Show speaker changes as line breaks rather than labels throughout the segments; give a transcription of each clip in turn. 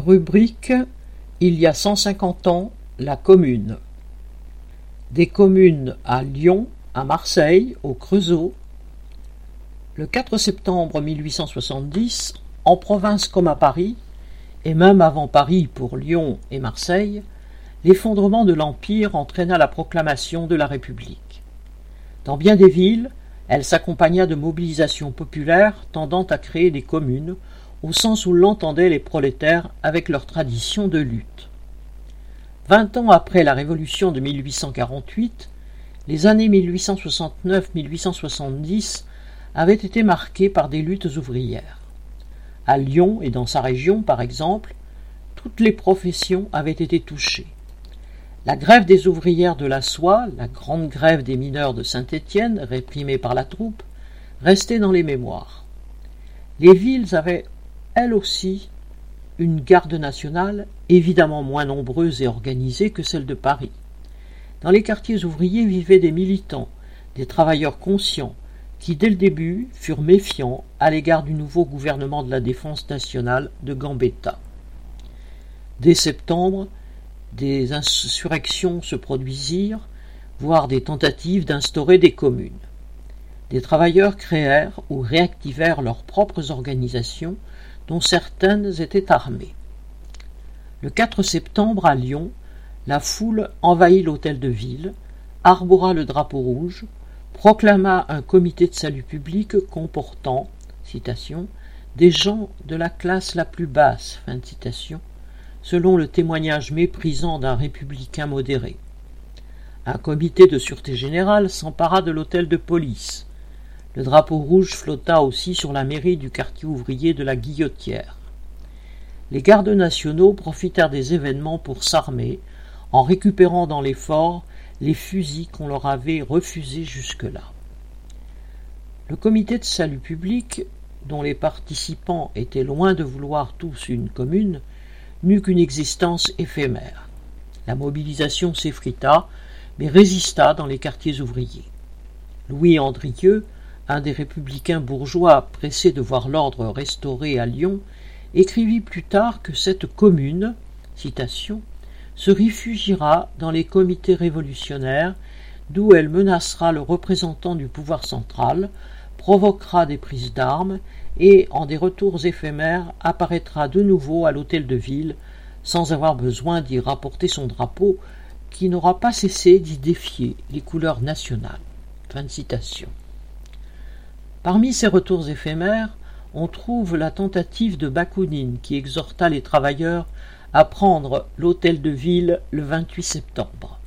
Rubrique Il y a cent cinquante ans, la Commune. Des communes à Lyon, à Marseille, au Creusot. Le 4 septembre 1870, en province comme à Paris, et même avant Paris pour Lyon et Marseille, l'effondrement de l'Empire entraîna la proclamation de la République. Dans bien des villes, elle s'accompagna de mobilisations populaires tendant à créer des communes au sens où l'entendaient les prolétaires avec leur tradition de lutte. Vingt ans après la Révolution de 1848, les années 1869-1870 avaient été marquées par des luttes ouvrières. À Lyon et dans sa région, par exemple, toutes les professions avaient été touchées. La grève des ouvrières de la soie, la grande grève des mineurs de Saint-Étienne, réprimée par la troupe, restait dans les mémoires. Les villes avaient elle aussi une garde nationale, évidemment moins nombreuse et organisée que celle de Paris. Dans les quartiers ouvriers vivaient des militants, des travailleurs conscients, qui dès le début furent méfiants à l'égard du nouveau gouvernement de la défense nationale de Gambetta. Dès septembre, des insurrections se produisirent, voire des tentatives d'instaurer des communes. Des travailleurs créèrent ou réactivèrent leurs propres organisations dont certaines étaient armées. Le 4 septembre, à Lyon, la foule envahit l'hôtel de ville, arbora le drapeau rouge, proclama un comité de salut public comportant des gens de la classe la plus basse, fin citation, selon le témoignage méprisant d'un républicain modéré. Un comité de sûreté générale s'empara de l'hôtel de police, le drapeau rouge flotta aussi sur la mairie du quartier ouvrier de la Guillotière. Les gardes nationaux profitèrent des événements pour s'armer, en récupérant dans les forts les fusils qu'on leur avait refusés jusque-là. Le comité de salut public, dont les participants étaient loin de vouloir tous une commune, n'eut qu'une existence éphémère. La mobilisation s'effrita, mais résista dans les quartiers ouvriers. Louis Andrieux, un des républicains bourgeois pressés de voir l'ordre restauré à Lyon, écrivit plus tard que cette commune se réfugiera dans les comités révolutionnaires, d'où elle menacera le représentant du pouvoir central, provoquera des prises d'armes et, en des retours éphémères, apparaîtra de nouveau à l'hôtel de ville, sans avoir besoin d'y rapporter son drapeau, qui n'aura pas cessé d'y défier les couleurs nationales. Parmi ces retours éphémères, on trouve la tentative de Bakounine qui exhorta les travailleurs à prendre l'hôtel de ville le 28 septembre.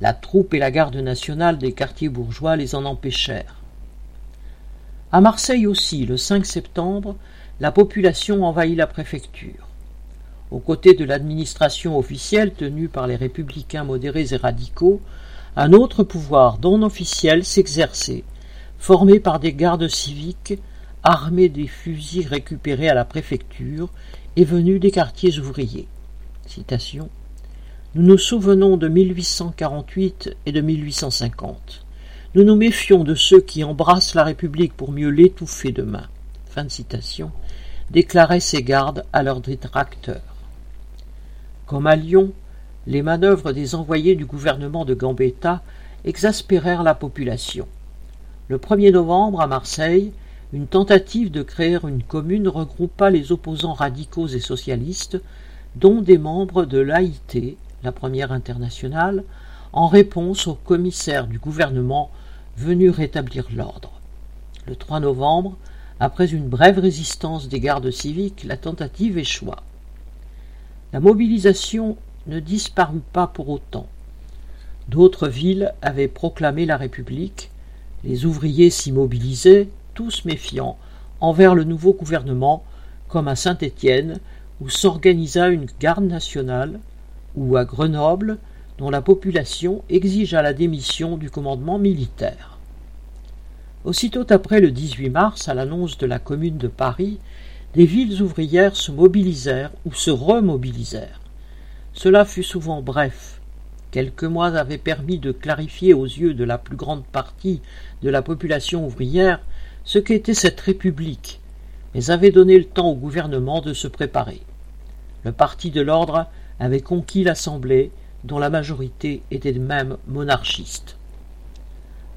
La troupe et la garde nationale des quartiers bourgeois les en empêchèrent. À Marseille aussi, le 5 septembre, la population envahit la préfecture. Aux côtés de l'administration officielle tenue par les républicains modérés et radicaux, un autre pouvoir non officiel s'exerçait, formés par des gardes civiques armés des fusils récupérés à la préfecture et venus des quartiers ouvriers. Nous nous souvenons de 1848 et de 1850. Nous nous méfions de ceux qui embrassent la République pour mieux l'étouffer demain. Fin de. Déclaraient ces gardes à leurs détracteurs. Comme à Lyon, les manœuvres des envoyés du gouvernement de Gambetta exaspérèrent la population. Le 1er novembre, à Marseille, une tentative de créer une commune regroupa les opposants radicaux et socialistes, dont des membres de l'AIT, la première internationale, en réponse aux commissaires du gouvernement venus rétablir l'ordre. Le 3 novembre, après une brève résistance des gardes civiques, la tentative échoua. La mobilisation ne disparut pas pour autant. D'autres villes avaient proclamé la République, les ouvriers s'y mobilisaient, tous méfiants, envers le nouveau gouvernement, comme à Saint-Étienne, où s'organisa une garde nationale, ou à Grenoble, dont la population exigea la démission du commandement militaire. Aussitôt après le 18 mars, à l'annonce de la Commune de Paris, des villes ouvrières se mobilisèrent ou se remobilisèrent. Cela fut souvent bref, Quelques mois avaient permis de clarifier aux yeux de la plus grande partie de la population ouvrière ce qu'était cette république, mais avaient donné le temps au gouvernement de se préparer. Le parti de l'ordre avait conquis l'Assemblée, dont la majorité était même monarchiste.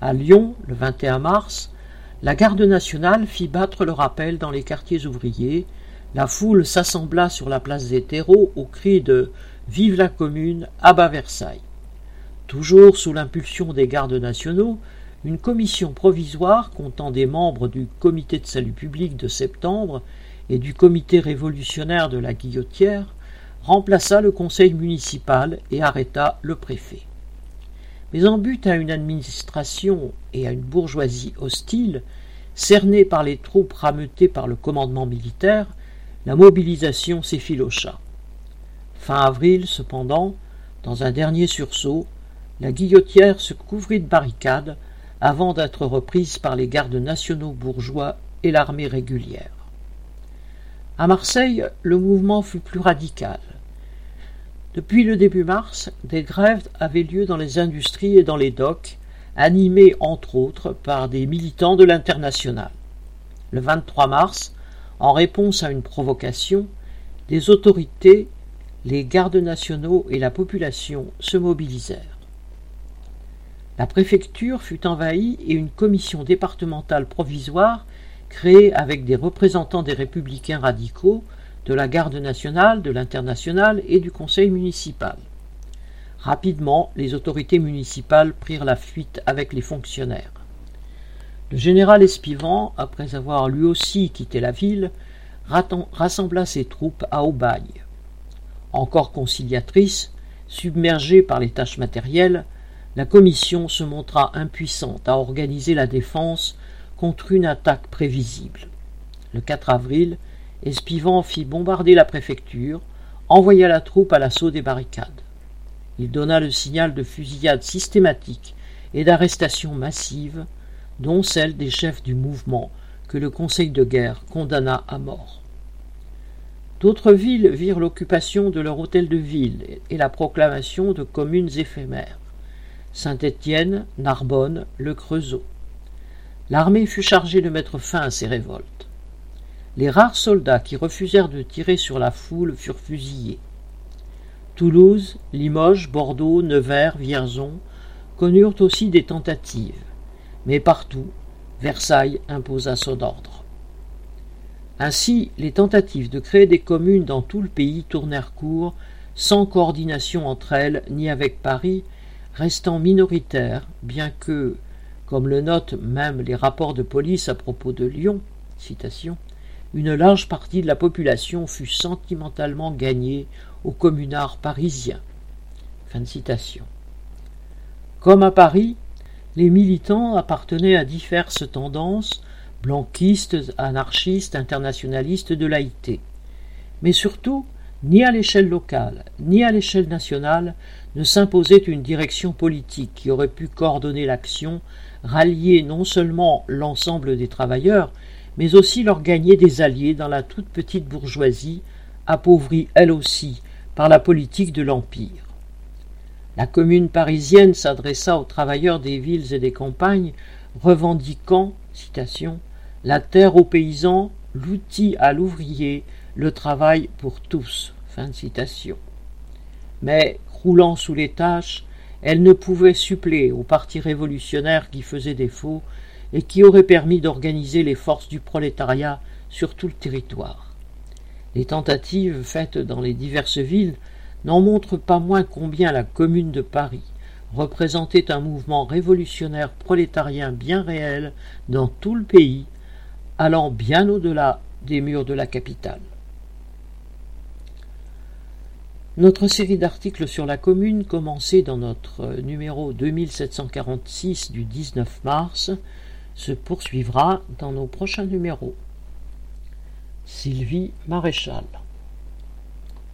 À Lyon, le 21 mars, la garde nationale fit battre le rappel dans les quartiers ouvriers, la foule s'assembla sur la place des terreaux au cri de Vive la commune, à bas Versailles. Toujours sous l'impulsion des gardes nationaux, une commission provisoire comptant des membres du comité de salut public de septembre et du comité révolutionnaire de la Guillotière remplaça le conseil municipal et arrêta le préfet. Mais en but à une administration et à une bourgeoisie hostile, cernée par les troupes rameutées par le commandement militaire, la mobilisation s'effilocha. Fin avril, cependant, dans un dernier sursaut, la guillotière se couvrit de barricades avant d'être reprise par les gardes nationaux bourgeois et l'armée régulière. À Marseille, le mouvement fut plus radical. Depuis le début mars, des grèves avaient lieu dans les industries et dans les docks, animées entre autres par des militants de l'international. Le 23 mars, en réponse à une provocation, les autorités les gardes nationaux et la population se mobilisèrent. La préfecture fut envahie et une commission départementale provisoire créée avec des représentants des républicains radicaux, de la garde nationale, de l'internationale et du conseil municipal. Rapidement, les autorités municipales prirent la fuite avec les fonctionnaires. Le général Espivant, après avoir lui aussi quitté la ville, rassembla ses troupes à Aubagne. Encore conciliatrice, submergée par les tâches matérielles, la commission se montra impuissante à organiser la défense contre une attaque prévisible. Le 4 avril, Espivant fit bombarder la préfecture, envoya la troupe à l'assaut des barricades. Il donna le signal de fusillades systématiques et d'arrestations massives, dont celle des chefs du mouvement que le Conseil de guerre condamna à mort. D'autres villes virent l'occupation de leur hôtel de ville et la proclamation de communes éphémères. Saint-Étienne, Narbonne, Le Creusot. L'armée fut chargée de mettre fin à ces révoltes. Les rares soldats qui refusèrent de tirer sur la foule furent fusillés. Toulouse, Limoges, Bordeaux, Nevers, Vierzon connurent aussi des tentatives, mais partout, Versailles imposa son ordre. Ainsi, les tentatives de créer des communes dans tout le pays tournèrent court, sans coordination entre elles ni avec Paris, restant minoritaires, bien que, comme le notent même les rapports de police à propos de Lyon, une large partie de la population fut sentimentalement gagnée aux communards parisiens. Comme à Paris, les militants appartenaient à diverses tendances blanquistes, anarchistes, internationalistes de laïté. Mais surtout, ni à l'échelle locale, ni à l'échelle nationale ne s'imposait une direction politique qui aurait pu coordonner l'action, rallier non seulement l'ensemble des travailleurs, mais aussi leur gagner des alliés dans la toute petite bourgeoisie, appauvrie elle aussi par la politique de l'Empire. La commune parisienne s'adressa aux travailleurs des villes et des campagnes, revendiquant citation, la terre aux paysans, l'outil à l'ouvrier, le travail pour tous. Fin citation. Mais, croulant sous les tâches, elle ne pouvait suppléer au parti révolutionnaire qui faisait défaut et qui aurait permis d'organiser les forces du prolétariat sur tout le territoire. Les tentatives faites dans les diverses villes n'en montrent pas moins combien la Commune de Paris représentait un mouvement révolutionnaire prolétarien bien réel dans tout le pays allant bien au-delà des murs de la capitale. Notre série d'articles sur la commune, commencée dans notre numéro 2746 du 19 mars, se poursuivra dans nos prochains numéros. Sylvie Maréchal